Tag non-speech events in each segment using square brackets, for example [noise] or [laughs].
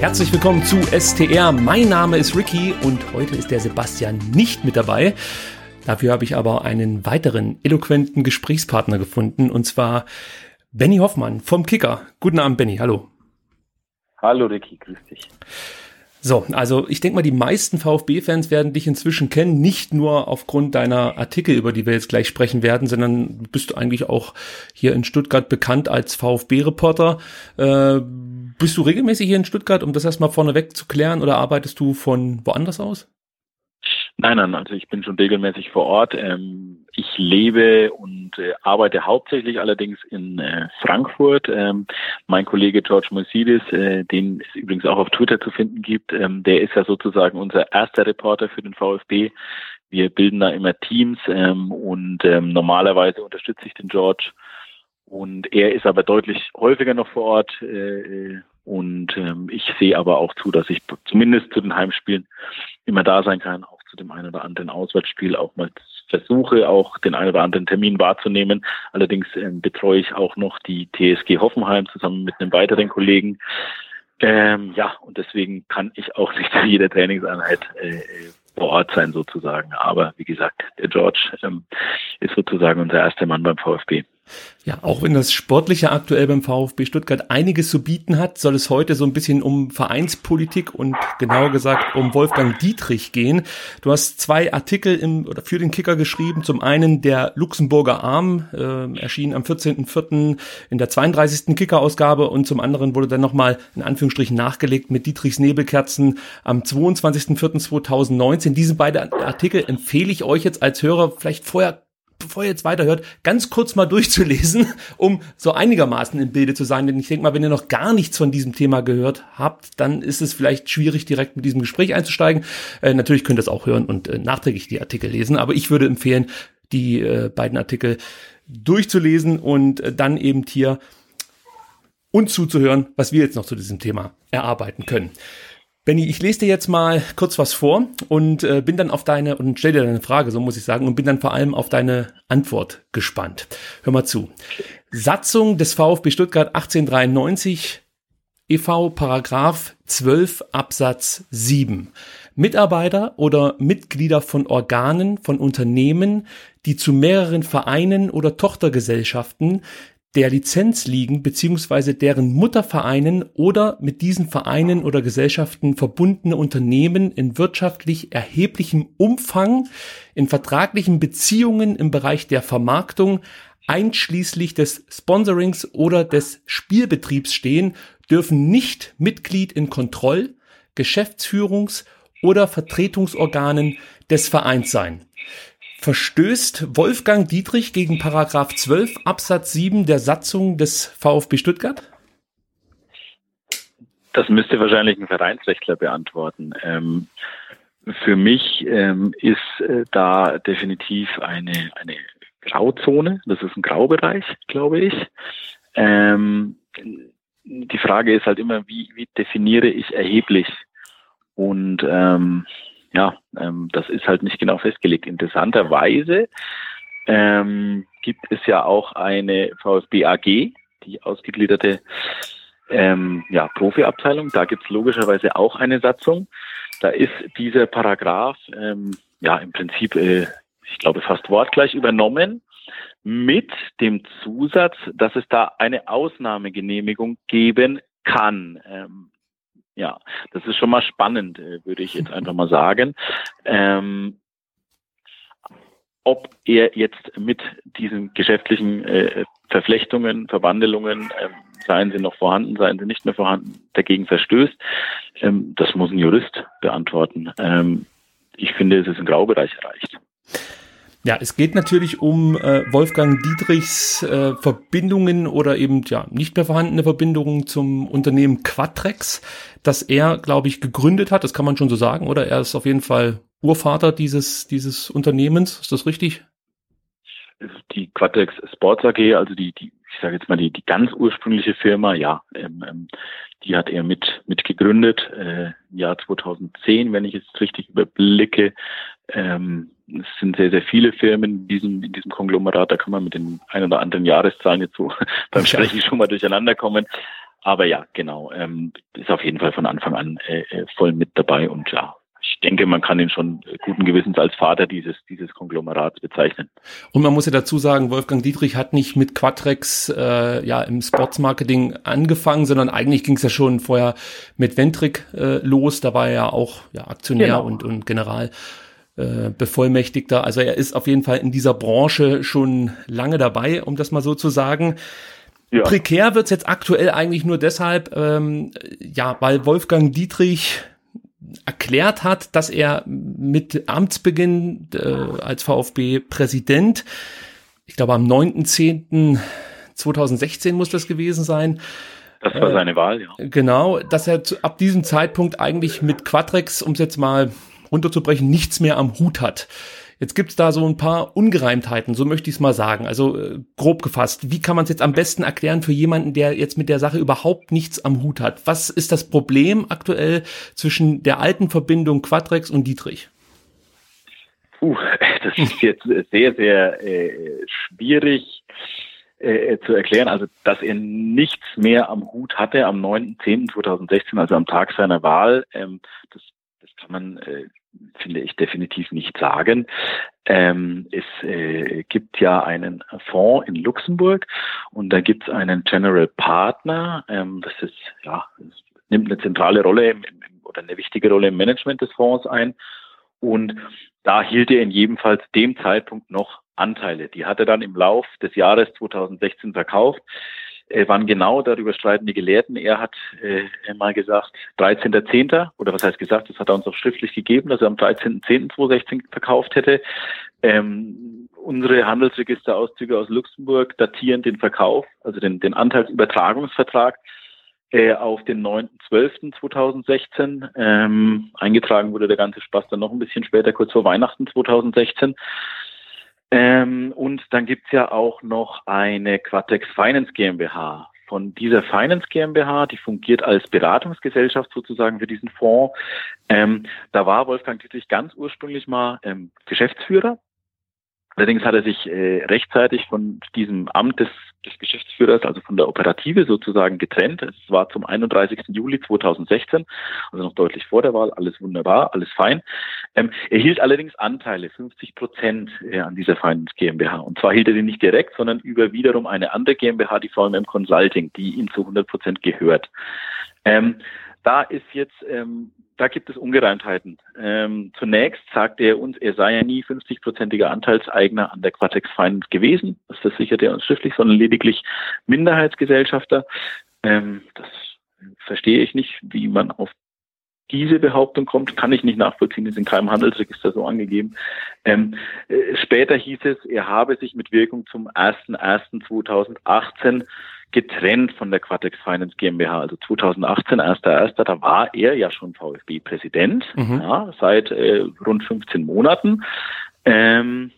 Herzlich willkommen zu STR. Mein Name ist Ricky und heute ist der Sebastian nicht mit dabei. Dafür habe ich aber einen weiteren eloquenten Gesprächspartner gefunden, und zwar Benny Hoffmann vom Kicker. Guten Abend, Benny. Hallo. Hallo, Ricky. Grüß dich. So, also ich denke mal, die meisten VfB-Fans werden dich inzwischen kennen, nicht nur aufgrund deiner Artikel, über die wir jetzt gleich sprechen werden, sondern bist du eigentlich auch hier in Stuttgart bekannt als VfB-Reporter. Äh, bist du regelmäßig hier in Stuttgart, um das erstmal vorneweg zu klären, oder arbeitest du von woanders aus? Nein, nein, also ich bin schon regelmäßig vor Ort. Ähm, ich lebe und äh, arbeite hauptsächlich allerdings in äh, Frankfurt. Ähm, mein Kollege George Moisidis, äh, den es übrigens auch auf Twitter zu finden gibt, ähm, der ist ja sozusagen unser erster Reporter für den VfB. Wir bilden da immer Teams und normalerweise unterstütze ich den George. Und er ist aber deutlich häufiger noch vor Ort. Äh, äh und ähm, ich sehe aber auch zu, dass ich zumindest zu den Heimspielen immer da sein kann, auch zu dem einen oder anderen Auswärtsspiel auch mal versuche, auch den einen oder anderen Termin wahrzunehmen. Allerdings ähm, betreue ich auch noch die TSG Hoffenheim zusammen mit einem weiteren Kollegen. Ähm, ja, und deswegen kann ich auch nicht zu jeder Trainingseinheit äh, vor Ort sein sozusagen. Aber wie gesagt, der George ähm, ist sozusagen unser erster Mann beim VfB. Ja, auch wenn das Sportliche aktuell beim VfB Stuttgart einiges zu bieten hat, soll es heute so ein bisschen um Vereinspolitik und genauer gesagt um Wolfgang Dietrich gehen. Du hast zwei Artikel im, oder für den Kicker geschrieben. Zum einen der Luxemburger Arm, äh, erschien am 14.04. in der 32. Kicker-Ausgabe und zum anderen wurde dann nochmal in Anführungsstrichen nachgelegt mit Dietrichs Nebelkerzen am 22.04.2019. Diese beiden Artikel empfehle ich euch jetzt als Hörer vielleicht vorher bevor ihr jetzt weiterhört, ganz kurz mal durchzulesen, [laughs] um so einigermaßen im Bilde zu sein. Denn ich denke mal, wenn ihr noch gar nichts von diesem Thema gehört habt, dann ist es vielleicht schwierig, direkt mit diesem Gespräch einzusteigen. Äh, natürlich könnt ihr es auch hören und äh, nachträglich die Artikel lesen, aber ich würde empfehlen, die äh, beiden Artikel durchzulesen und äh, dann eben hier und zuzuhören, was wir jetzt noch zu diesem Thema erarbeiten können. Benny, ich lese dir jetzt mal kurz was vor und äh, bin dann auf deine und stell dir deine Frage, so muss ich sagen, und bin dann vor allem auf deine Antwort gespannt. Hör mal zu. Satzung des VfB Stuttgart 1893 EV Paragraph 12 Absatz 7. Mitarbeiter oder Mitglieder von Organen von Unternehmen, die zu mehreren Vereinen oder Tochtergesellschaften der Lizenz liegen beziehungsweise deren Muttervereinen oder mit diesen Vereinen oder Gesellschaften verbundene Unternehmen in wirtschaftlich erheblichem Umfang in vertraglichen Beziehungen im Bereich der Vermarktung einschließlich des Sponsorings oder des Spielbetriebs stehen, dürfen nicht Mitglied in Kontroll-, Geschäftsführungs- oder Vertretungsorganen des Vereins sein verstößt Wolfgang Dietrich gegen Paragraph 12 Absatz 7 der Satzung des VfB Stuttgart? Das müsste wahrscheinlich ein Vereinsrechtler beantworten. Ähm, für mich ähm, ist äh, da definitiv eine, eine Grauzone. Das ist ein Graubereich, glaube ich. Ähm, die Frage ist halt immer, wie, wie definiere ich erheblich? Und ähm, ja, ähm, das ist halt nicht genau festgelegt. Interessanterweise ähm, gibt es ja auch eine VfB AG, die ausgegliederte ähm, ja, Profiabteilung. Da gibt es logischerweise auch eine Satzung. Da ist dieser Paragraph ähm, ja im Prinzip, äh, ich glaube, fast wortgleich übernommen. mit dem Zusatz, dass es da eine Ausnahmegenehmigung geben kann. Ähm, ja, das ist schon mal spannend, äh, würde ich jetzt einfach mal sagen. Ähm, ob er jetzt mit diesen geschäftlichen äh, Verflechtungen, Verwandelungen, äh, seien sie noch vorhanden, seien sie nicht mehr vorhanden, dagegen verstößt, ähm, das muss ein Jurist beantworten. Ähm, ich finde, es ist ein Graubereich erreicht. Ja, es geht natürlich um äh, Wolfgang Dietrichs äh, Verbindungen oder eben ja nicht mehr vorhandene Verbindungen zum Unternehmen Quatrex, das er, glaube ich, gegründet hat. Das kann man schon so sagen, oder? Er ist auf jeden Fall Urvater dieses dieses Unternehmens. Ist das richtig? Die Quatrex Sports AG, also die, die ich sage jetzt mal die, die ganz ursprüngliche Firma, ja, ähm, ähm, die hat er mit, mit gegründet, äh, im Jahr 2010, wenn ich es richtig überblicke. Ähm, es sind sehr, sehr viele Firmen in diesem, in diesem Konglomerat, da kann man mit den ein oder anderen Jahreszahlen jetzt so [laughs] beim Sprechen schon mal durcheinander kommen. Aber ja, genau, ähm, ist auf jeden Fall von Anfang an äh, äh voll mit dabei und ja, ich denke, man kann ihn schon guten Gewissens als Vater dieses, dieses Konglomerats bezeichnen. Und man muss ja dazu sagen, Wolfgang Dietrich hat nicht mit Quatrex äh, ja im Sportsmarketing angefangen, sondern eigentlich ging es ja schon vorher mit Ventric äh, los. Da war er ja auch ja, Aktionär genau. und, und General. Äh, Bevollmächtigter. Also er ist auf jeden Fall in dieser Branche schon lange dabei, um das mal so zu sagen. Ja. Prekär wird's jetzt aktuell eigentlich nur deshalb, ähm, ja, weil Wolfgang Dietrich erklärt hat, dass er mit Amtsbeginn äh, als VfB-Präsident, ich glaube am 9.10.2016 muss das gewesen sein, das war seine Wahl, ja. Genau, dass er ab diesem Zeitpunkt eigentlich mit Quadrex, um es jetzt mal runterzubrechen, nichts mehr am Hut hat. Jetzt gibt's da so ein paar Ungereimtheiten, so möchte ich es mal sagen. Also äh, grob gefasst, wie kann man es jetzt am besten erklären für jemanden, der jetzt mit der Sache überhaupt nichts am Hut hat? Was ist das Problem aktuell zwischen der alten Verbindung Quadrex und Dietrich? Puh, [laughs] das ist jetzt sehr, sehr äh, schwierig äh, zu erklären. Also, dass er nichts mehr am Hut hatte am 9.10.2016, also am Tag seiner Wahl, ähm, das, das kann man äh, finde ich definitiv nicht sagen. Ähm, es äh, gibt ja einen Fonds in Luxemburg und da gibt es einen General Partner. Ähm, das ist ja das nimmt eine zentrale Rolle im, im, oder eine wichtige Rolle im Management des Fonds ein. Und da hielt er in jedem Fall dem Zeitpunkt noch Anteile. Die hat er dann im Lauf des Jahres 2016 verkauft wann genau, darüber streiten die Gelehrten. Er hat äh, mal gesagt, 13.10. oder was heißt gesagt, das hat er uns auch schriftlich gegeben, dass er am 13.10.2016 verkauft hätte. Ähm, unsere Handelsregisterauszüge aus Luxemburg datieren den Verkauf, also den, den Anteilsübertragungsvertrag äh, auf den 9.12.2016. Ähm, eingetragen wurde der ganze Spaß dann noch ein bisschen später, kurz vor Weihnachten 2016. Ähm, und dann gibt's ja auch noch eine Quatex Finance GmbH. Von dieser Finance GmbH, die fungiert als Beratungsgesellschaft sozusagen für diesen Fonds. Ähm, da war Wolfgang Dietrich ganz ursprünglich mal ähm, Geschäftsführer Allerdings hat er sich äh, rechtzeitig von diesem Amt des, des Geschäftsführers, also von der Operative sozusagen getrennt. Es war zum 31. Juli 2016, also noch deutlich vor der Wahl, alles wunderbar, alles fein. Ähm, er hielt allerdings Anteile, 50 Prozent äh, an dieser Finance GmbH. Und zwar hielt er die nicht direkt, sondern über wiederum eine andere GmbH, die VMM Consulting, die ihm zu 100 Prozent gehört. Ähm, da ist jetzt ähm, da gibt es Ungereimtheiten. Ähm, zunächst sagte er uns, er sei ja nie 50-prozentiger Anteilseigner an der Quatex Finance gewesen. Das versichert er uns schriftlich, sondern lediglich Minderheitsgesellschafter. Ähm, das verstehe ich nicht, wie man auf diese Behauptung kommt, kann ich nicht nachvollziehen, ist in keinem Handelsregister so angegeben. Ähm, äh, später hieß es, er habe sich mit Wirkung zum 01.01.2018 getrennt von der Quatex Finance GmbH. Also 2018, 1.1., da war er ja schon VfB-Präsident, mhm. ja, seit äh, rund 15 Monaten. Ähm,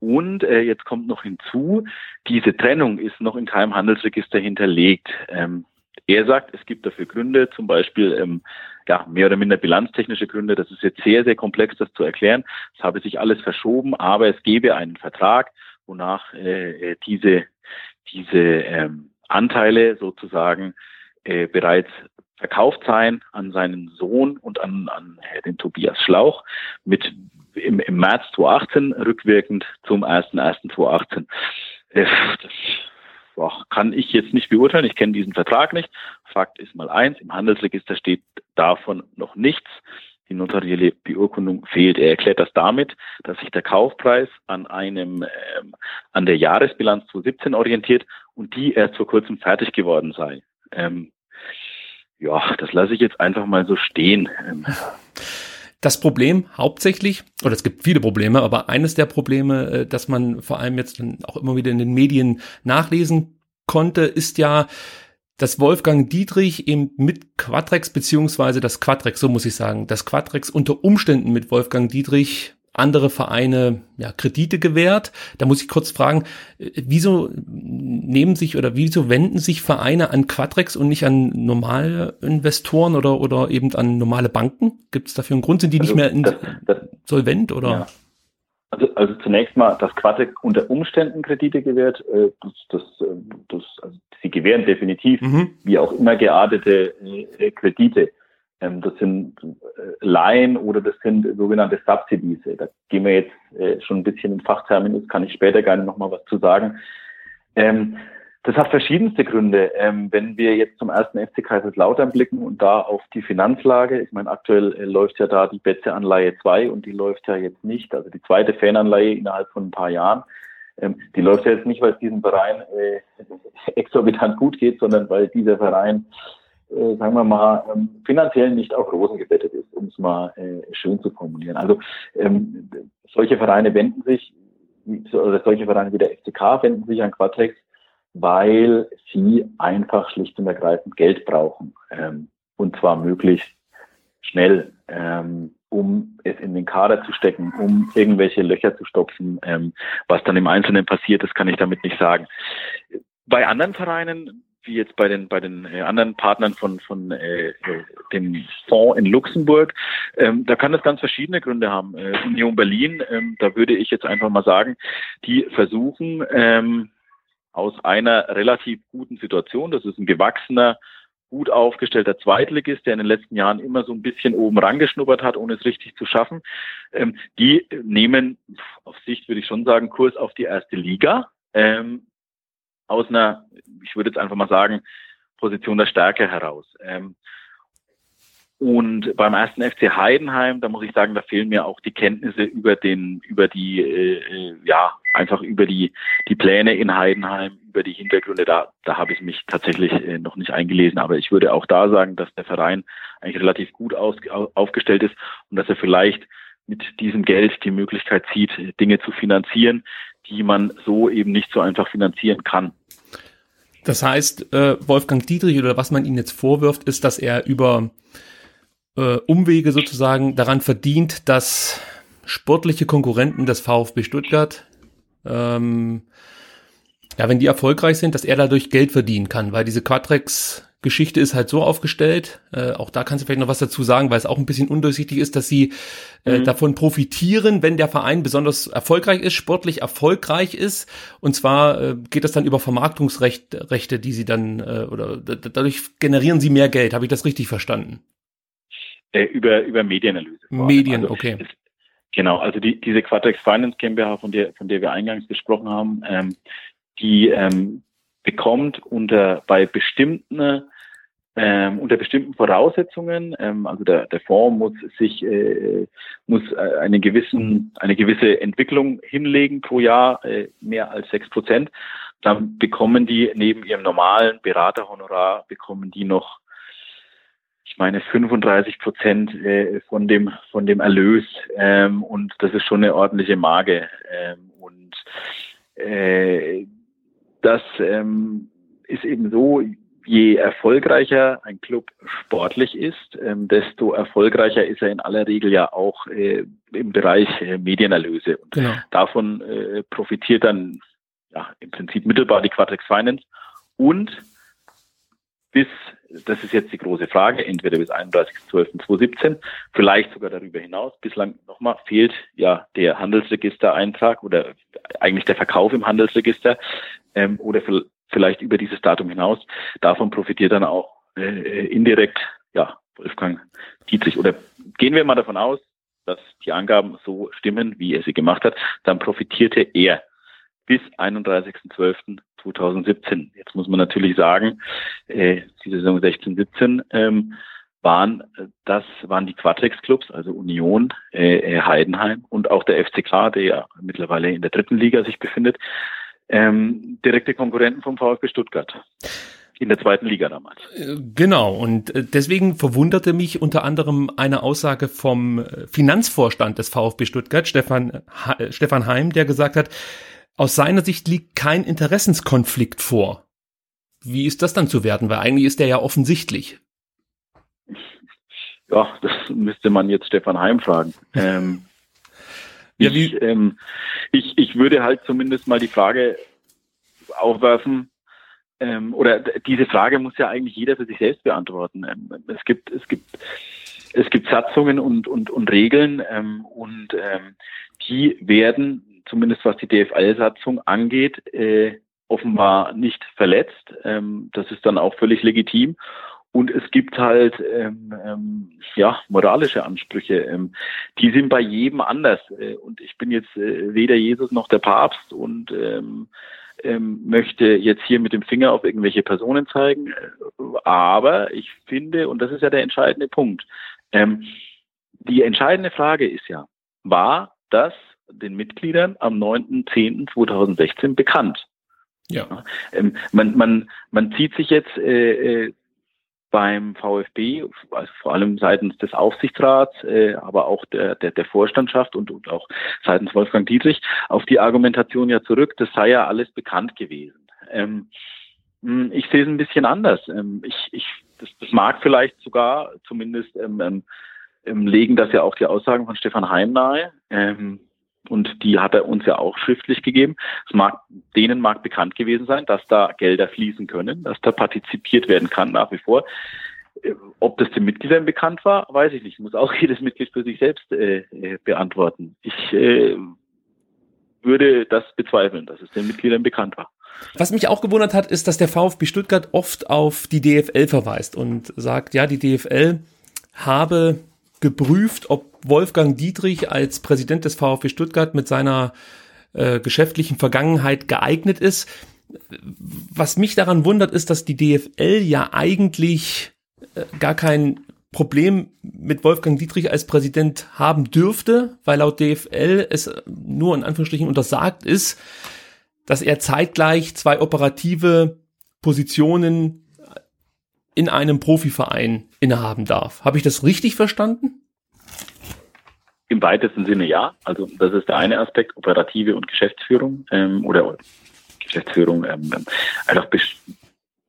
und äh, jetzt kommt noch hinzu, diese Trennung ist noch in keinem Handelsregister hinterlegt. Ähm, er sagt, es gibt dafür Gründe, zum Beispiel ähm, ja, mehr oder minder bilanztechnische Gründe. Das ist jetzt sehr, sehr komplex, das zu erklären. Es habe sich alles verschoben, aber es gebe einen Vertrag, wonach äh, diese, diese ähm, Anteile sozusagen äh, bereits verkauft sein an seinen Sohn und an, an den Tobias Schlauch mit im, im März 2018 rückwirkend zum 1.1.2018. Äh, das boah, kann ich jetzt nicht beurteilen. Ich kenne diesen Vertrag nicht. Fakt ist mal eins, im Handelsregister steht davon noch nichts. Die notarielle Beurkundung fehlt. Er erklärt das damit, dass sich der Kaufpreis an einem ähm, an der Jahresbilanz 2017 orientiert und die erst vor kurzem fertig geworden sei. Ähm, ja, das lasse ich jetzt einfach mal so stehen. Ähm, das Problem hauptsächlich, oder es gibt viele Probleme, aber eines der Probleme, äh, dass man vor allem jetzt auch immer wieder in den Medien nachlesen konnte, ist ja, dass Wolfgang Dietrich eben mit Quadrex beziehungsweise das Quadrex, so muss ich sagen, das Quadrex unter Umständen mit Wolfgang Dietrich andere Vereine ja, Kredite gewährt. Da muss ich kurz fragen, äh, wieso nehmen sich oder wieso wenden sich Vereine an Quadrex und nicht an normale Investoren oder, oder eben an normale Banken? Gibt es dafür einen Grund? Sind die also nicht mehr das, das, solvent oder? Ja. Also, also zunächst mal, dass Quadrex unter Umständen Kredite gewährt, äh, das, das, äh, das, also sie gewähren definitiv, mhm. wie auch immer geartete äh, Kredite. Ähm, das sind äh, Laien oder das sind sogenannte Subsidies. Da gehen wir jetzt äh, schon ein bisschen in Fachterminus, kann ich später gerne nochmal was zu sagen. Ähm, das hat verschiedenste Gründe. Ähm, wenn wir jetzt zum ersten FC Kaiserslautern blicken und da auf die Finanzlage, ich meine, aktuell äh, läuft ja da die Betze-Anleihe 2 und die läuft ja jetzt nicht, also die zweite Fananleihe innerhalb von ein paar Jahren. Die läuft ja jetzt nicht, weil es diesem Verein [laughs] exorbitant gut geht, sondern weil dieser Verein äh, sagen wir mal, ähm, finanziell nicht auf Rosen gebettet ist, um es mal äh, schön zu formulieren. Also ähm, solche Vereine wenden sich, oder solche Vereine wie der FCK wenden sich an Quatrex, weil sie einfach schlicht und ergreifend Geld brauchen. Ähm, und zwar möglichst schnell, ähm, um es in den Kader zu stecken, um irgendwelche Löcher zu stopfen. Ähm, was dann im Einzelnen passiert, das kann ich damit nicht sagen. Bei anderen Vereinen wie jetzt bei den bei den äh, anderen Partnern von von äh, dem Fonds in Luxemburg. Ähm, da kann das ganz verschiedene Gründe haben. Äh, Union Berlin, ähm, da würde ich jetzt einfach mal sagen, die versuchen ähm, aus einer relativ guten Situation, das ist ein gewachsener gut aufgestellter Zweitligist, der in den letzten Jahren immer so ein bisschen oben rangeschnuppert hat, ohne es richtig zu schaffen. Ähm, die nehmen auf Sicht, würde ich schon sagen, Kurs auf die erste Liga. Ähm, aus einer, ich würde jetzt einfach mal sagen, Position der Stärke heraus. Ähm, und beim ersten FC Heidenheim, da muss ich sagen, da fehlen mir auch die Kenntnisse über den, über die, äh, äh, ja, einfach über die, die Pläne in Heidenheim, über die Hintergründe. Da, da habe ich mich tatsächlich äh, noch nicht eingelesen. Aber ich würde auch da sagen, dass der Verein eigentlich relativ gut aus, aufgestellt ist und dass er vielleicht mit diesem Geld die Möglichkeit zieht, Dinge zu finanzieren, die man so eben nicht so einfach finanzieren kann. Das heißt, äh, Wolfgang Dietrich oder was man ihm jetzt vorwirft, ist, dass er über äh, Umwege sozusagen daran verdient, dass sportliche Konkurrenten des VfB Stuttgart, ähm, ja, wenn die erfolgreich sind, dass er dadurch Geld verdienen kann, weil diese Quadrex Geschichte ist halt so aufgestellt, äh, auch da kannst du vielleicht noch was dazu sagen, weil es auch ein bisschen undurchsichtig ist, dass sie äh, mhm. davon profitieren, wenn der Verein besonders erfolgreich ist, sportlich erfolgreich ist. Und zwar äh, geht das dann über Vermarktungsrechte, die sie dann, äh, oder dadurch generieren sie mehr Geld. Habe ich das richtig verstanden? Äh, über, über Medienanalyse. Medien, also, okay. Es, genau, also die, diese Quatex Finance GmbH, von der, von der wir eingangs gesprochen haben, ähm, die ähm, bekommt unter bei bestimmten ähm, unter bestimmten Voraussetzungen, ähm, also der, der Fonds muss sich äh, muss äh, eine gewissen eine gewisse Entwicklung hinlegen pro Jahr äh, mehr als sechs Prozent, dann bekommen die neben ihrem normalen Beraterhonorar bekommen die noch ich meine 35 Prozent äh, von dem von dem Erlös. Ähm, und das ist schon eine ordentliche Marge. Ähm, und äh, das ähm, ist eben so, je erfolgreicher ein Club sportlich ist, ähm, desto erfolgreicher ist er in aller Regel ja auch äh, im Bereich äh, Medienerlöse. Und genau. davon äh, profitiert dann ja, im Prinzip mittelbar die Quatrix Finance und bis, das ist jetzt die große Frage, entweder bis 31.12.2017, vielleicht sogar darüber hinaus. Bislang nochmal fehlt ja der Handelsregistereintrag oder eigentlich der Verkauf im Handelsregister ähm, oder vielleicht über dieses Datum hinaus. Davon profitiert dann auch äh, indirekt, ja, Wolfgang Dietrich. Oder gehen wir mal davon aus, dass die Angaben so stimmen, wie er sie gemacht hat, dann profitierte er bis 31.12.2017. Jetzt muss man natürlich sagen, äh, die Saison 16, 17 ähm, waren das waren die Quatrex-Clubs, also Union, äh, Heidenheim und auch der FCK, der ja mittlerweile in der dritten Liga sich befindet, ähm, direkte Konkurrenten vom VfB Stuttgart in der zweiten Liga damals. Äh, genau, und äh, deswegen verwunderte mich unter anderem eine Aussage vom äh, Finanzvorstand des VfB Stuttgart, Stefan, Stefan Heim, der gesagt hat, aus seiner Sicht liegt kein Interessenskonflikt vor. Wie ist das dann zu werten? Weil eigentlich ist der ja offensichtlich. [laughs] Ja, das müsste man jetzt Stefan Heim fragen. [laughs] Ähm, ja? Ich, ähm, ich, ich würde halt zumindest mal die Frage aufwerfen, ähm, oder diese Frage muss ja eigentlich jeder für sich selbst beantworten. Ähm, es gibt, es gibt, es gibt Satzungen und, und, und Regeln ähm, und ähm, die werden, zumindest was die DFL-Satzung angeht, äh, offenbar nicht verletzt. Ähm, das ist dann auch völlig legitim. Und es gibt halt ähm, ähm, ja moralische Ansprüche. Ähm, die sind bei jedem anders. Äh, und ich bin jetzt äh, weder Jesus noch der Papst und ähm, ähm, möchte jetzt hier mit dem Finger auf irgendwelche Personen zeigen. Aber ich finde, und das ist ja der entscheidende Punkt, ähm, die entscheidende Frage ist ja, war das den Mitgliedern am 9.10.2016 bekannt? Ja. Ähm, man, man, man zieht sich jetzt äh, äh beim VfB, also vor allem seitens des Aufsichtsrats, äh, aber auch der, der, der Vorstandschaft und, und auch seitens Wolfgang Dietrich auf die Argumentation ja zurück, das sei ja alles bekannt gewesen. Ähm, hm, ich sehe es ein bisschen anders. Ähm, ich, ich, das, das mag vielleicht sogar, zumindest ähm, ähm, ähm legen das ja auch die Aussagen von Stefan Heim nahe. Ähm, und die hat er uns ja auch schriftlich gegeben. Es mag, denen mag bekannt gewesen sein, dass da Gelder fließen können, dass da partizipiert werden kann nach wie vor. Äh, ob das den Mitgliedern bekannt war, weiß ich nicht. Muss auch [laughs] jedes Mitglied für sich selbst äh, äh, beantworten. Ich äh, würde das bezweifeln, dass es den Mitgliedern bekannt war. Was mich auch gewundert hat, ist, dass der VfB Stuttgart oft auf die DFL verweist und sagt, ja, die DFL habe geprüft, ob Wolfgang Dietrich als Präsident des VfB Stuttgart mit seiner äh, geschäftlichen Vergangenheit geeignet ist. Was mich daran wundert, ist, dass die DFL ja eigentlich äh, gar kein Problem mit Wolfgang Dietrich als Präsident haben dürfte, weil laut DFL es nur in Anführungsstrichen untersagt ist, dass er zeitgleich zwei operative Positionen in einem Profiverein innehaben darf. Habe ich das richtig verstanden? Im weitesten Sinne ja. Also das ist der eine Aspekt, operative und Geschäftsführung ähm, oder Geschäftsführung ähm, einfach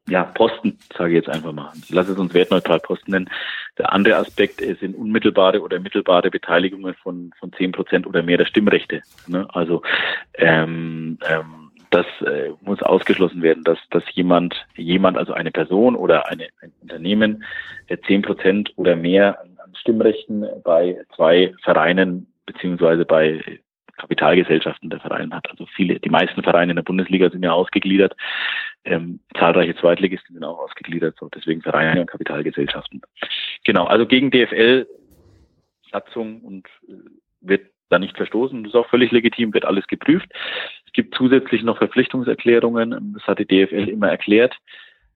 ja, Posten, sage ich jetzt einfach mal. Lass es uns wertneutral Posten nennen. Der andere Aspekt sind unmittelbare oder mittelbare Beteiligungen von, von zehn Prozent oder mehr der Stimmrechte. Ne? Also ähm, ähm, das äh, muss ausgeschlossen werden, dass, dass jemand, jemand, also eine Person oder eine, ein Unternehmen, äh, zehn Prozent oder mehr an, an Stimmrechten bei zwei Vereinen beziehungsweise bei Kapitalgesellschaften der Vereine hat. Also viele, die meisten Vereine in der Bundesliga sind ja ausgegliedert. Ähm, zahlreiche Zweitligisten sind auch ausgegliedert, so deswegen Vereine und Kapitalgesellschaften. Genau, also gegen DFL Satzung und äh, wird da nicht verstoßen. Das ist auch völlig legitim, wird alles geprüft. Es gibt zusätzlich noch Verpflichtungserklärungen. Das hat die DFL immer erklärt.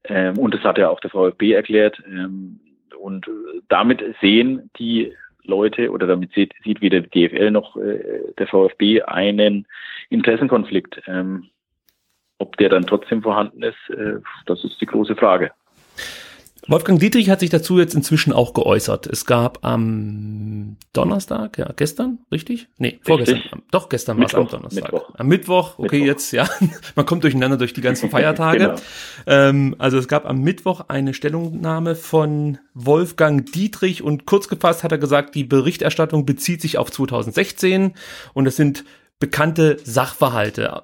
Ähm, und das hat ja auch der VfB erklärt. Ähm, und damit sehen die Leute oder damit sieht, sieht weder die DFL noch äh, der VfB einen Interessenkonflikt. Ähm, ob der dann trotzdem vorhanden ist, äh, das ist die große Frage. Wolfgang Dietrich hat sich dazu jetzt inzwischen auch geäußert. Es gab am Donnerstag, ja, gestern, richtig? Nee, vorgestern. Doch, gestern war es am Donnerstag. Mittwoch. Am Mittwoch, okay, Mittwoch. jetzt, ja. [laughs] Man kommt durcheinander durch die ganzen [laughs] Feiertage. genau. ähm, also es gab am Mittwoch eine Stellungnahme von Wolfgang Dietrich und kurz gefasst hat er gesagt, die Berichterstattung bezieht sich auf 2016 und es sind bekannte Sachverhalte.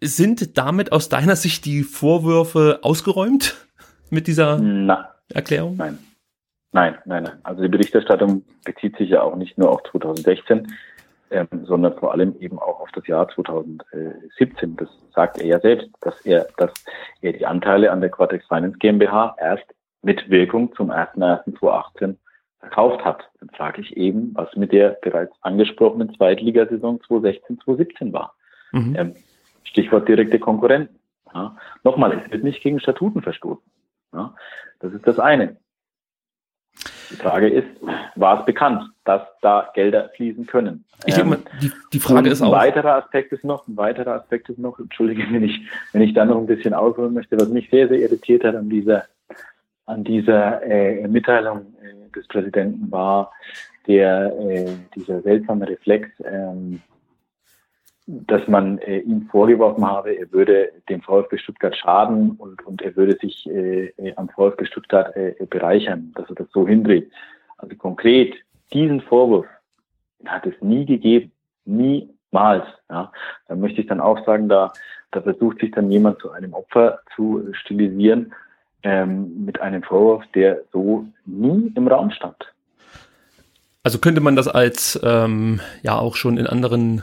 Sind damit aus deiner Sicht die Vorwürfe ausgeräumt mit dieser? Na, Erklärung? Nein. Nein, nein, nein. Also die Berichterstattung bezieht sich ja auch nicht nur auf 2016, ähm, sondern vor allem eben auch auf das Jahr 2017. Das sagt er ja selbst, dass er, dass er die Anteile an der Quatex Finance GmbH erst mit Wirkung zum 1.1.2018 verkauft hat. Dann frage ich eben, was mit der bereits angesprochenen Zweitligasaison 2016, 2017 war. Mhm. Ähm, Stichwort direkte Konkurrenten. Ja. Nochmal, es wird nicht gegen Statuten verstoßen. Ja. Das ist das eine. Die Frage ist, war es bekannt, dass da Gelder fließen können? Ich denke mal, die, die Frage ist auch. Ein weiterer Aspekt ist noch, ein weiterer Aspekt ist noch, entschuldige, wenn ich, wenn ich da noch ein bisschen ausholen möchte, was mich sehr, sehr irritiert hat an dieser, an dieser äh, Mitteilung äh, des Präsidenten war der, äh, dieser seltsame Reflex, ähm, dass man äh, ihm vorgeworfen habe, er würde dem VfB Stuttgart schaden und, und er würde sich äh, äh am VfB Stuttgart äh, bereichern, dass er das so hindreht. Also konkret diesen Vorwurf hat es nie gegeben, niemals. Ja. Da möchte ich dann auch sagen, da, da versucht sich dann jemand zu einem Opfer zu stilisieren ähm, mit einem Vorwurf, der so nie im Raum stand. Also könnte man das als ähm, ja auch schon in anderen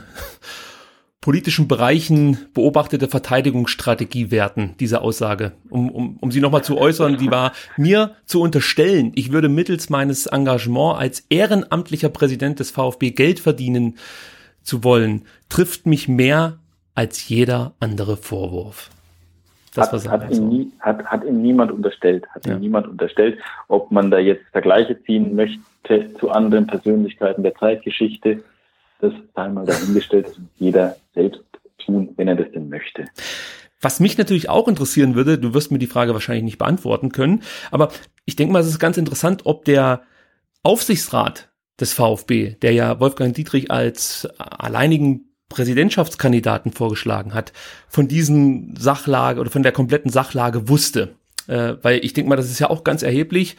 politischen Bereichen beobachtete Verteidigungsstrategie werten, diese Aussage. Um, um, um sie nochmal zu äußern, die war mir zu unterstellen, ich würde mittels meines Engagements als ehrenamtlicher Präsident des VfB Geld verdienen zu wollen, trifft mich mehr als jeder andere Vorwurf. Das hat, hat, ihm nie, hat, hat ihm niemand unterstellt, hat ja. ihm niemand unterstellt, ob man da jetzt Vergleiche ziehen möchte zu anderen Persönlichkeiten der Zeitgeschichte das einmal dahingestellt, das jeder selbst tun, wenn er das denn möchte. Was mich natürlich auch interessieren würde, du wirst mir die Frage wahrscheinlich nicht beantworten können, aber ich denke mal, es ist ganz interessant, ob der Aufsichtsrat des VfB, der ja Wolfgang Dietrich als alleinigen Präsidentschaftskandidaten vorgeschlagen hat, von diesen Sachlage oder von der kompletten Sachlage wusste. Äh, weil ich denke mal, das ist ja auch ganz erheblich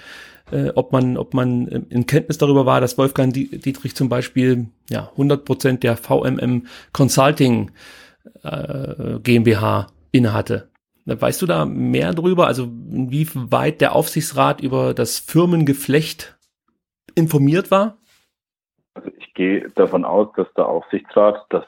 äh, ob man, ob man in Kenntnis darüber war, dass Wolfgang Dietrich zum Beispiel ja 100 Prozent der VMM Consulting äh, GmbH innehatte. Weißt du da mehr drüber? Also wie weit der Aufsichtsrat über das Firmengeflecht informiert war? Also ich gehe davon aus, dass der Aufsichtsrat das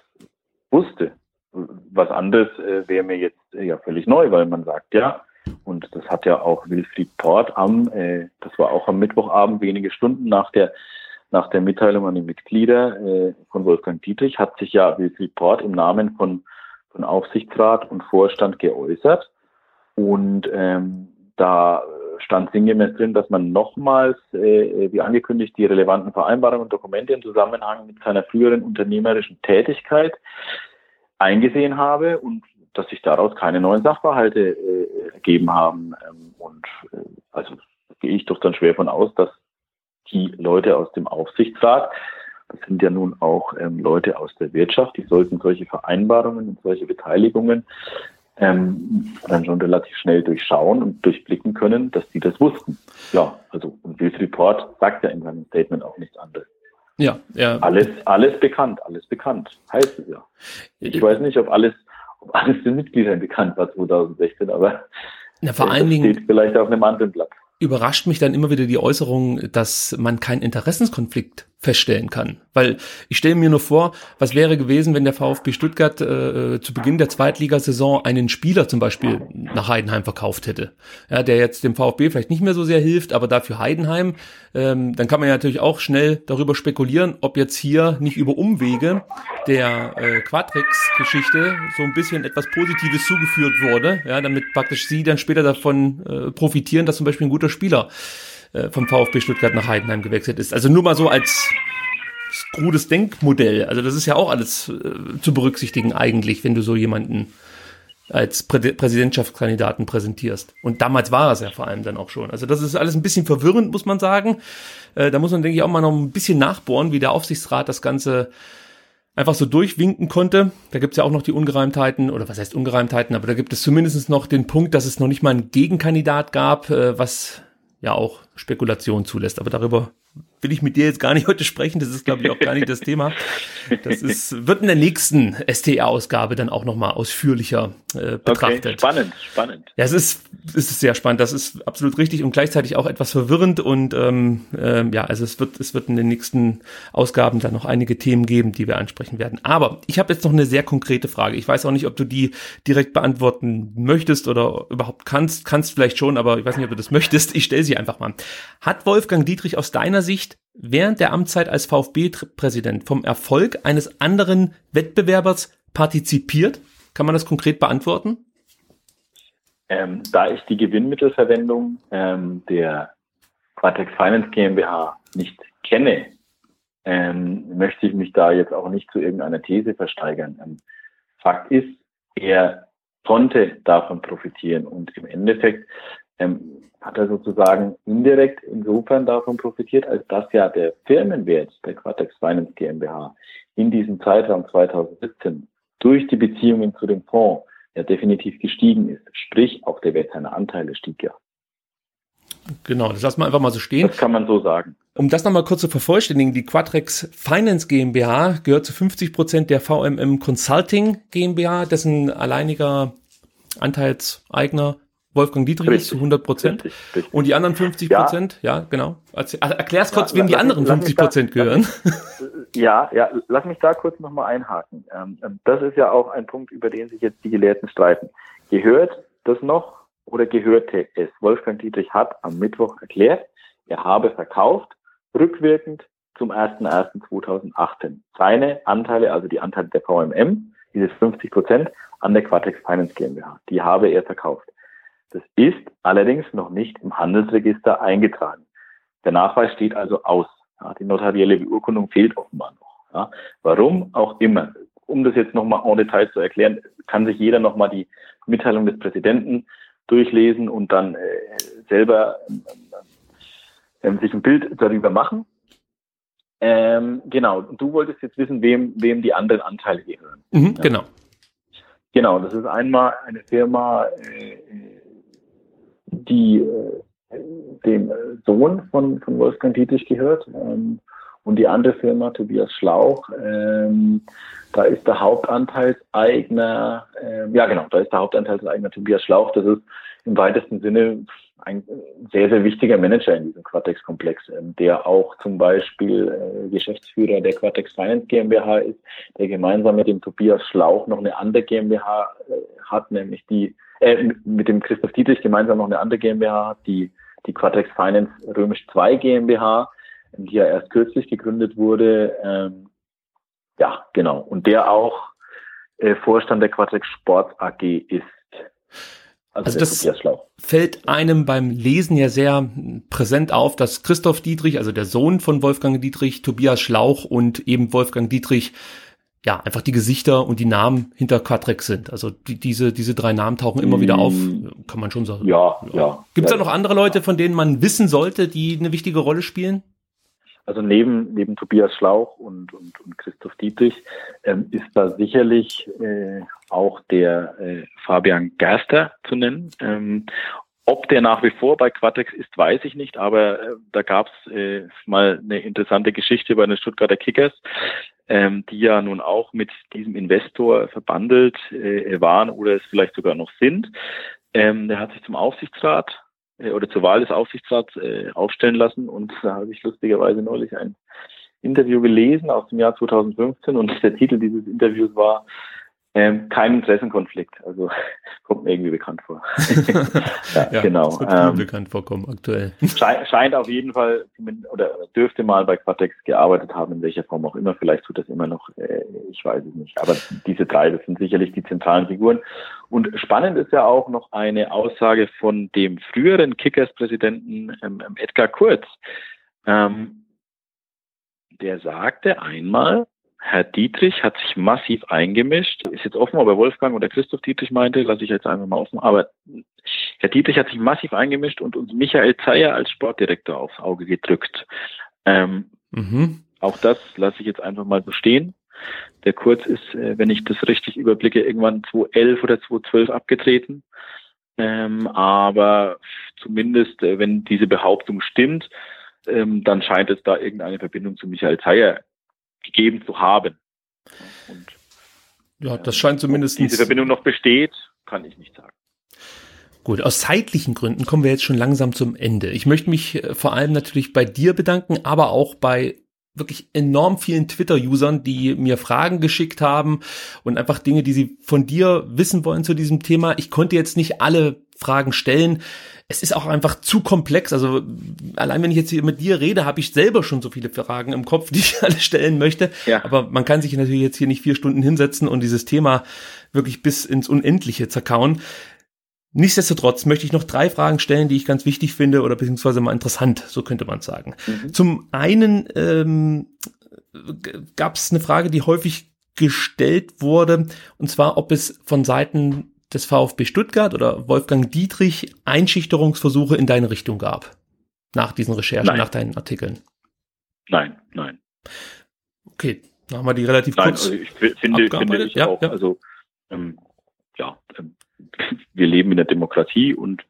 wusste. Was anderes äh, wäre mir jetzt äh, ja völlig neu, weil man sagt ja, und das hat ja auch Wilfried Port am, äh, das war auch am Mittwochabend, wenige Stunden nach der, nach der Mitteilung an die Mitglieder äh, von Wolfgang Dietrich, hat sich ja Wilfried Port im Namen von, von Aufsichtsrat und Vorstand geäußert. Und ähm, da stand sinngemäß drin, dass man nochmals, äh, wie angekündigt, die relevanten Vereinbarungen und Dokumente im Zusammenhang mit seiner früheren unternehmerischen Tätigkeit eingesehen habe und dass sich daraus keine neuen Sachverhalte äh, ergeben haben. Ähm, und äh, also gehe ich doch dann schwer von aus, dass die Leute aus dem Aufsichtsrat, das sind ja nun auch ähm, Leute aus der Wirtschaft, die sollten solche Vereinbarungen und solche Beteiligungen ähm, dann schon relativ schnell durchschauen und durchblicken können, dass die das wussten. Ja, also und Wills Report sagt ja in seinem Statement auch nichts anderes. Ja, ja. Alles, alles bekannt, alles bekannt, heißt es ja. Ich äh, weiß nicht, ob alles alles den Mitgliedern bekannt war 2016, aber Na, vor allen Dingen steht vielleicht auf einem anderen Blatt. Überrascht mich dann immer wieder die Äußerung, dass man keinen Interessenskonflikt feststellen kann. Weil ich stelle mir nur vor, was wäre gewesen, wenn der VfB Stuttgart äh, zu Beginn der Zweitligasaison einen Spieler zum Beispiel nach Heidenheim verkauft hätte. Ja, der jetzt dem VfB vielleicht nicht mehr so sehr hilft, aber dafür Heidenheim. Ähm, dann kann man ja natürlich auch schnell darüber spekulieren, ob jetzt hier nicht über Umwege der äh, Quadrex-Geschichte so ein bisschen etwas Positives zugeführt wurde, ja, damit praktisch sie dann später davon äh, profitieren, dass zum Beispiel ein guter Spieler äh, vom VfB Stuttgart nach Heidenheim gewechselt ist. Also nur mal so als krudes Denkmodell. Also das ist ja auch alles äh, zu berücksichtigen eigentlich, wenn du so jemanden als Prä Präsidentschaftskandidaten präsentierst. Und damals war es ja vor allem dann auch schon. Also das ist alles ein bisschen verwirrend, muss man sagen. Äh, da muss man, denke ich, auch mal noch ein bisschen nachbohren, wie der Aufsichtsrat das Ganze einfach so durchwinken konnte. Da gibt es ja auch noch die Ungereimtheiten, oder was heißt Ungereimtheiten, aber da gibt es zumindest noch den Punkt, dass es noch nicht mal einen Gegenkandidat gab, äh, was ja auch Spekulation zulässt. Aber darüber will ich mit dir jetzt gar nicht [laughs] heute sprechen. Das ist, glaube ich, auch gar nicht das Thema. Das ist, wird in der nächsten STR-Ausgabe dann auch nochmal ausführlicher äh, betrachtet. Okay, spannend, spannend. Ja, es ist, es ist sehr spannend. Das ist absolut richtig und gleichzeitig auch etwas verwirrend. Und ähm, ähm, ja, also es wird, es wird in den nächsten Ausgaben dann noch einige Themen geben, die wir ansprechen werden. Aber ich habe jetzt noch eine sehr konkrete Frage. Ich weiß auch nicht, ob du die direkt beantworten möchtest oder überhaupt kannst. Kannst vielleicht schon, aber ich weiß nicht, ob du das möchtest. Ich stelle sie einfach mal. Hat Wolfgang Dietrich aus deiner Sicht während der Amtszeit als VfB-Präsident vom Erfolg eines anderen Wettbewerbers partizipiert? Kann man das konkret beantworten? Ähm, da ich die Gewinnmittelverwendung ähm, der Quatex Finance GmbH nicht kenne, ähm, möchte ich mich da jetzt auch nicht zu irgendeiner These versteigern. Ähm, Fakt ist, er konnte davon profitieren und im Endeffekt ähm, hat er sozusagen indirekt insofern davon profitiert, als dass ja der Firmenwert der Quatex Finance GmbH in diesem Zeitraum 2017 durch die Beziehungen zu dem Fonds ja definitiv gestiegen ist. Sprich, auch der Wert seiner Anteile stieg ja. Genau, das lassen wir einfach mal so stehen. Das kann man so sagen. Um das nochmal kurz zu vervollständigen, die Quadrex Finance GmbH gehört zu 50 Prozent der VMM Consulting GmbH, dessen alleiniger Anteilseigner Wolfgang Dietrich richtig, ist zu 100 Prozent. Und die anderen 50 Prozent, ja. ja, genau. Also, erklär's kurz, ja, wem die anderen 50 Prozent gehören. ja, ja, lass mich da kurz nochmal einhaken. Ähm, ähm, das ist ja auch ein Punkt, über den sich jetzt die Gelehrten streiten. Gehört das noch oder gehörte es? Wolfgang Dietrich hat am Mittwoch erklärt, er habe verkauft, rückwirkend zum 01.01.2018. Seine Anteile, also die Anteile der VMM, diese 50 Prozent, an der Quatex Finance GmbH. Die habe er verkauft. Das ist allerdings noch nicht im Handelsregister eingetragen. Der Nachweis steht also aus. Ja, die notarielle Beurkundung fehlt offenbar noch. Ja, warum auch immer. Um das jetzt nochmal en Detail zu erklären, kann sich jeder nochmal die Mitteilung des Präsidenten durchlesen und dann äh, selber äh, sich ein Bild darüber machen. Ähm, genau, du wolltest jetzt wissen, wem, wem die anderen Anteile gehören. Mhm, ja. Genau. Genau, das ist einmal eine Firma, äh, die äh, dem Sohn von, von Wolfgang Dietrich gehört. Ähm, und die andere Firma, Tobias Schlauch, ähm, da ist der Hauptanteilseigner, äh, ja genau, da ist der Hauptanteilseigner Tobias Schlauch. Das ist im weitesten Sinne ein sehr, sehr wichtiger Manager in diesem Quatex-Komplex, ähm, der auch zum Beispiel äh, Geschäftsführer der Quatex Finance GmbH ist, der gemeinsam mit dem Tobias Schlauch noch eine andere GmbH äh, hat, nämlich die äh, mit dem Christoph Dietrich gemeinsam noch eine andere GmbH, die, die Quatex Finance Römisch 2 GmbH, die ja erst kürzlich gegründet wurde. Ähm, ja, genau. Und der auch äh, Vorstand der Quatex Sports AG ist. Also, also das fällt einem beim Lesen ja sehr präsent auf, dass Christoph Dietrich, also der Sohn von Wolfgang Dietrich, Tobias Schlauch und eben Wolfgang Dietrich ja, einfach die Gesichter und die Namen hinter Quadrex sind. Also die, diese, diese drei Namen tauchen immer wieder auf, mm. kann man schon sagen. Ja, ja. ja. Gibt es da noch andere Leute, von denen man wissen sollte, die eine wichtige Rolle spielen? Also neben, neben Tobias Schlauch und, und, und Christoph Dietrich ähm, ist da sicherlich äh, auch der äh, Fabian Gerster zu nennen. Ähm, ob der nach wie vor bei Quatex ist, weiß ich nicht, aber äh, da gab es äh, mal eine interessante Geschichte bei den Stuttgarter Kickers ähm, die ja nun auch mit diesem Investor verbandelt äh, waren oder es vielleicht sogar noch sind. Ähm, der hat sich zum Aufsichtsrat äh, oder zur Wahl des Aufsichtsrats äh, aufstellen lassen und da habe ich lustigerweise neulich ein Interview gelesen aus dem Jahr 2015 und der Titel dieses Interviews war ähm, kein Interessenkonflikt, also [laughs] kommt mir irgendwie bekannt vor. [laughs] ja, ja, genau. Das wird ähm, bekannt vorkommen aktuell. [laughs] Scheint, scheint auf jeden Fall oder dürfte mal bei Quatex gearbeitet haben, in welcher Form auch immer. Vielleicht tut das immer noch, äh, ich weiß es nicht. Aber diese drei, das sind sicherlich die zentralen Figuren. Und spannend ist ja auch noch eine Aussage von dem früheren Kickers-Präsidenten ähm, Edgar Kurz. Ähm, der sagte einmal, Herr Dietrich hat sich massiv eingemischt. Ist jetzt offen, ob er Wolfgang oder Christoph Dietrich meinte, lasse ich jetzt einfach mal offen. Aber Herr Dietrich hat sich massiv eingemischt und uns Michael Zeyer als Sportdirektor aufs Auge gedrückt. Ähm, mhm. Auch das lasse ich jetzt einfach mal so stehen. Der Kurz ist, äh, wenn ich das richtig überblicke, irgendwann 2011 oder 2012 abgetreten. Ähm, aber zumindest, äh, wenn diese Behauptung stimmt, ähm, dann scheint es da irgendeine Verbindung zu Michael Zeyer gegeben zu haben. Und ja, das scheint zumindest. Diese Verbindung noch besteht, kann ich nicht sagen. Gut, aus zeitlichen Gründen kommen wir jetzt schon langsam zum Ende. Ich möchte mich äh, vor allem natürlich bei dir bedanken, aber auch bei wirklich enorm vielen Twitter-Usern, die mir Fragen geschickt haben und einfach Dinge, die sie von dir wissen wollen zu diesem Thema. Ich konnte jetzt nicht alle Fragen stellen. Es ist auch einfach zu komplex. Also allein wenn ich jetzt hier mit dir rede, habe ich selber schon so viele Fragen im Kopf, [laughs] die ich alle stellen möchte. Ja. Aber man kann sich natürlich jetzt hier nicht vier Stunden hinsetzen und dieses Thema wirklich bis ins Unendliche zerkauen. Nichtsdestotrotz möchte ich noch drei Fragen stellen, die ich ganz wichtig finde oder beziehungsweise mal interessant, so könnte man sagen. Mhm. Zum einen ähm, gab es eine Frage, die häufig gestellt wurde, und zwar, ob es von Seiten des VfB Stuttgart oder Wolfgang Dietrich Einschüchterungsversuche in deine Richtung gab. Nach diesen Recherchen, nein. nach deinen Artikeln. Nein, nein. Okay, dann haben wir die relativ nein, kurz. Also ich finde, finde ich ja, auch, ja. also ähm, ja, ähm, wir leben in der Demokratie und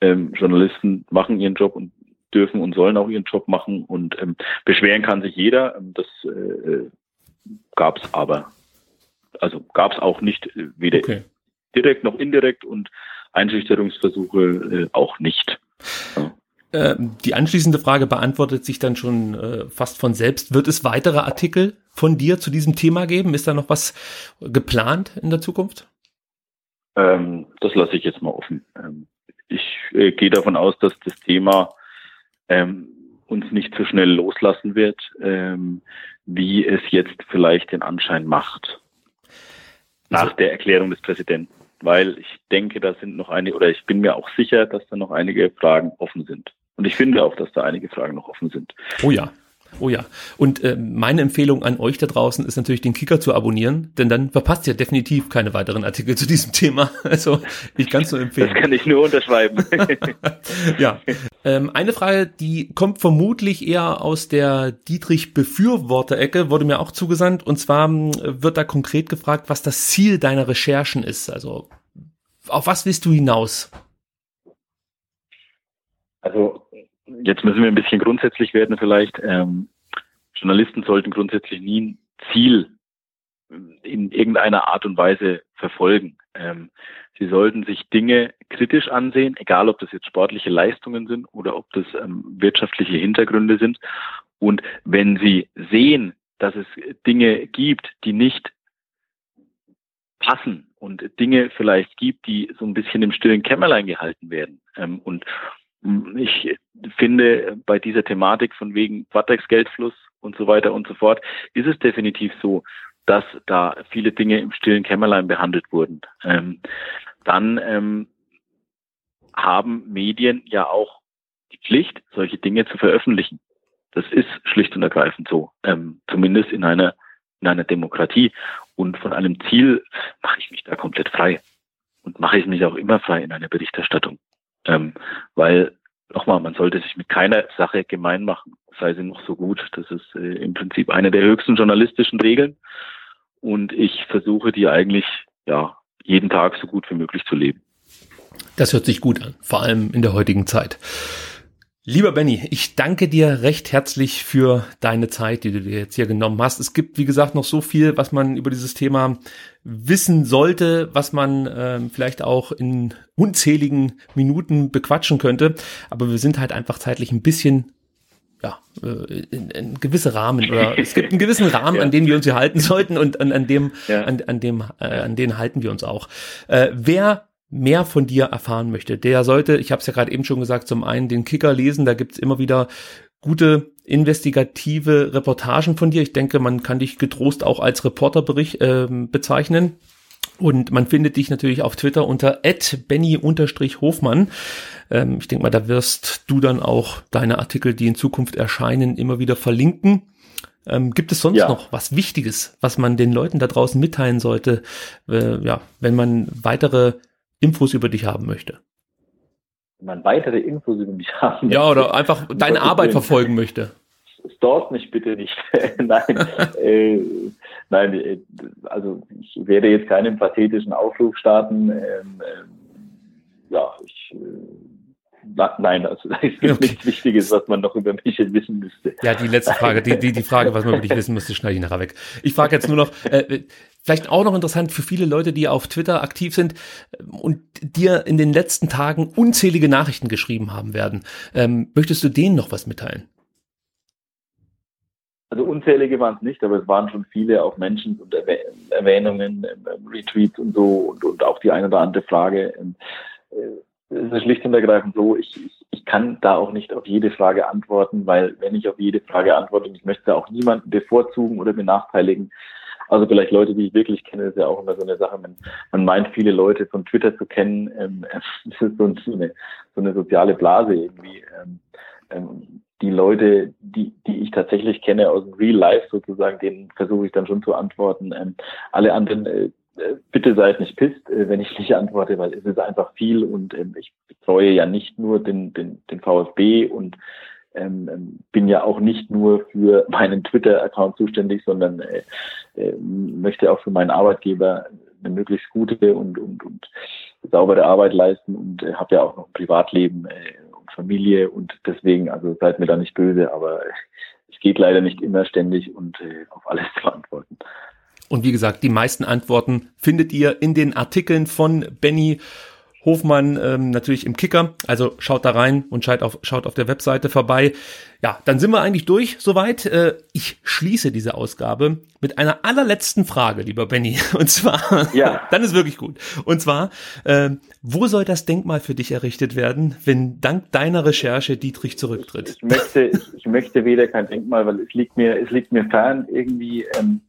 ähm, Journalisten machen ihren Job und dürfen und sollen auch ihren Job machen und ähm, beschweren kann sich jeder. Ähm, das äh, gab es aber, also gab es auch nicht, äh, weder okay. direkt noch indirekt und Einschüchterungsversuche äh, auch nicht. Ja. Ähm, die anschließende Frage beantwortet sich dann schon äh, fast von selbst. Wird es weitere Artikel von dir zu diesem Thema geben? Ist da noch was geplant in der Zukunft? Ähm, das lasse ich jetzt mal offen. Ähm, ich äh, gehe davon aus, dass das Thema ähm, uns nicht so schnell loslassen wird, ähm, wie es jetzt vielleicht den Anschein macht. Nach also, der Erklärung des Präsidenten. Weil ich denke, da sind noch einige, oder ich bin mir auch sicher, dass da noch einige Fragen offen sind. Und ich finde auch, dass da einige Fragen noch offen sind. Oh ja. Oh ja. Und äh, meine Empfehlung an euch da draußen ist natürlich, den Kicker zu abonnieren, denn dann verpasst ihr definitiv keine weiteren Artikel zu diesem Thema. [laughs] Also ich kann es nur empfehlen. Das kann ich nur unterschreiben. [laughs] ja. Ähm, eine Frage, die kommt vermutlich eher aus der Dietrich-Befürworter-Ecke, wurde mir auch zugesandt. Und zwar hm, wird da konkret gefragt, was das Ziel deiner Recherchen ist. Also auf was willst du hinaus? Also jetzt müssen wir ein bisschen grundsätzlich werden vielleicht. Ähm, Journalisten sollten grundsätzlich nie ein Ziel in irgendeiner Art und Weise verfolgen. Ähm, sie sollten sich Dinge kritisch ansehen, egal ob das jetzt sportliche Leistungen sind oder ob das ähm, wirtschaftliche Hintergründe sind. Und wenn sie sehen, dass es Dinge gibt, die nicht passen und Dinge vielleicht gibt, die so ein bisschen im stillen Kämmerlein gehalten werden ähm, und ich finde, bei dieser Thematik von wegen Quatex-Geldfluss und so weiter und so fort, ist es definitiv so, dass da viele Dinge im stillen Kämmerlein behandelt wurden. Ähm, dann ähm, haben Medien ja auch die Pflicht, solche Dinge zu veröffentlichen. Das ist schlicht und ergreifend so, ähm, zumindest in einer in einer Demokratie. Und von einem Ziel mache ich mich da komplett frei und mache ich mich auch immer frei in einer Berichterstattung. Ähm, weil, nochmal, man sollte sich mit keiner Sache gemein machen, sei sie noch so gut. Das ist äh, im Prinzip eine der höchsten journalistischen Regeln. Und ich versuche die eigentlich, ja, jeden Tag so gut wie möglich zu leben. Das hört sich gut an, vor allem in der heutigen Zeit. Lieber Benny, ich danke dir recht herzlich für deine Zeit, die du dir jetzt hier genommen hast. Es gibt, wie gesagt, noch so viel, was man über dieses Thema wissen sollte, was man äh, vielleicht auch in unzähligen Minuten bequatschen könnte. Aber wir sind halt einfach zeitlich ein bisschen ja, äh, in, in gewisse Rahmen oder [laughs] es gibt einen gewissen Rahmen, ja. an dem wir uns hier halten sollten und an, an dem, ja. an, an dem, äh, an den halten wir uns auch. Äh, wer mehr von dir erfahren möchte, der sollte, ich habe es ja gerade eben schon gesagt, zum einen den Kicker lesen, da gibt's immer wieder gute investigative Reportagen von dir. Ich denke, man kann dich getrost auch als Reporterbericht äh, bezeichnen. Und man findet dich natürlich auf Twitter unter benny-hofmann. Ähm, ich denke mal, da wirst du dann auch deine Artikel, die in Zukunft erscheinen, immer wieder verlinken. Ähm, gibt es sonst ja. noch was Wichtiges, was man den Leuten da draußen mitteilen sollte, äh, ja, wenn man weitere Infos über dich haben möchte. Wenn man weitere Infos über mich haben möchte. Ja, oder einfach deine Arbeit verfolgen möchte. Stalk mich bitte nicht. [laughs] nein, äh, nein, äh, also ich werde jetzt keinen pathetischen Aufruf starten. Ähm, äh, ja, ich äh, nein, also [laughs] es gibt okay. nichts Wichtiges, was man noch über mich [laughs] wissen müsste. Ja, die letzte Frage, die, die, die Frage, was man dich wissen müsste, schneide ich nachher weg. Ich frage jetzt nur noch, äh, vielleicht auch noch interessant für viele Leute, die auf Twitter aktiv sind äh, und dir in den letzten Tagen unzählige Nachrichten geschrieben haben werden. Ähm, möchtest du denen noch was mitteilen? Also unzählige waren es nicht, aber es waren schon viele auch Menschen und Erwähnungen, ähm, Retweets und so und, und auch die eine oder andere Frage. Ähm, äh, es ist schlicht und ergreifend so, ich, ich, ich kann da auch nicht auf jede Frage antworten, weil wenn ich auf jede Frage antworte, ich möchte auch niemanden bevorzugen oder benachteiligen. Also vielleicht Leute, die ich wirklich kenne, ist ja auch immer so eine Sache. Man, man meint, viele Leute von Twitter zu kennen. Ähm, [laughs] das ist so eine, so eine soziale Blase irgendwie. Ähm, ähm, die Leute, die, die ich tatsächlich kenne aus dem Real Life sozusagen, denen versuche ich dann schon zu antworten. Ähm, alle anderen, äh, bitte seid nicht pisst, äh, wenn ich [laughs] nicht antworte, weil es ist einfach viel und ähm, ich betreue ja nicht nur den, den, den VfB und ähm, ähm, bin ja auch nicht nur für [laughs] meinen Twitter-Account zuständig, sondern äh, äh, möchte auch für meinen Arbeitgeber eine möglichst gute und, und, und saubere Arbeit leisten und äh, habe ja auch noch ein Privatleben äh, Familie und deswegen, also seid mir da nicht böse, aber es geht leider nicht immer ständig und äh, auf alles zu antworten. Und wie gesagt, die meisten Antworten findet ihr in den Artikeln von Benny Hofmann ähm, natürlich im Kicker. Also schaut da rein und schaut auf, schaut auf der Webseite vorbei. Ja, dann sind wir eigentlich durch soweit. Äh, ich schließe diese Ausgabe mit einer allerletzten Frage, lieber Benny. [laughs] Und zwar, ja. [laughs] dann ist wirklich gut. Und zwar, äh, wo soll das Denkmal für dich errichtet werden, wenn dank deiner Recherche Dietrich zurücktritt? Ich, ich möchte, ich, möchte weder kein Denkmal, weil es liegt mir, es liegt mir fern, irgendwie ähm,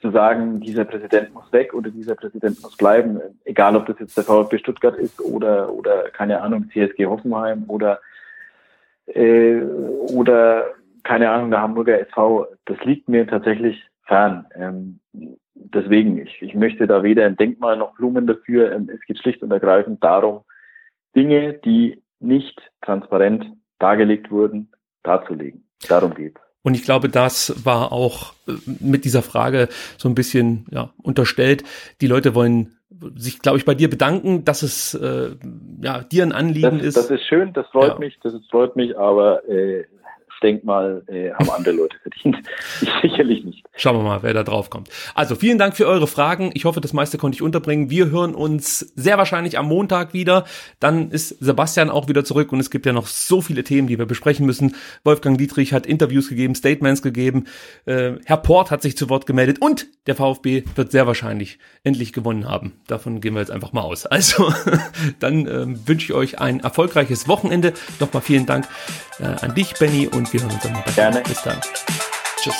zu sagen, dieser Präsident muss weg oder dieser Präsident muss bleiben, egal ob das jetzt der VfB Stuttgart ist oder oder keine Ahnung CSG Hoffenheim oder äh, oder keine Ahnung der Hamburger SV, das liegt mir tatsächlich fern. Ähm, deswegen, ich, ich möchte da weder ein Denkmal noch Blumen dafür. Ähm, es geht schlicht und ergreifend darum, Dinge, die nicht transparent dargelegt wurden, darzulegen. Darum geht's. Und ich glaube, das war auch äh, mit dieser Frage so ein bisschen ja, unterstellt. Die Leute wollen sich, glaube ich, bei dir bedanken, dass es äh, ja dir ein Anliegen das, ist. Das ist schön, das freut ja. mich, das freut mich, aber äh, Denkmal äh, haben andere Leute verdient. [laughs] Ich sicherlich nicht. Schauen wir mal, wer da drauf kommt. Also vielen Dank für eure Fragen. Ich hoffe, das meiste konnte ich unterbringen. Wir hören uns sehr wahrscheinlich am Montag wieder. Dann ist Sebastian auch wieder zurück und es gibt ja noch so viele Themen, die wir besprechen müssen. Wolfgang Dietrich hat Interviews gegeben, Statements gegeben. Äh, Herr Port hat sich zu Wort gemeldet und der VfB wird sehr wahrscheinlich endlich gewonnen haben. Davon gehen wir jetzt einfach mal aus. Also [laughs] dann ähm, wünsche ich euch ein erfolgreiches Wochenende. Nochmal vielen Dank äh, an dich, Benny, und wir hören uns dann mal. Gerne. Bis dann. Tschüss.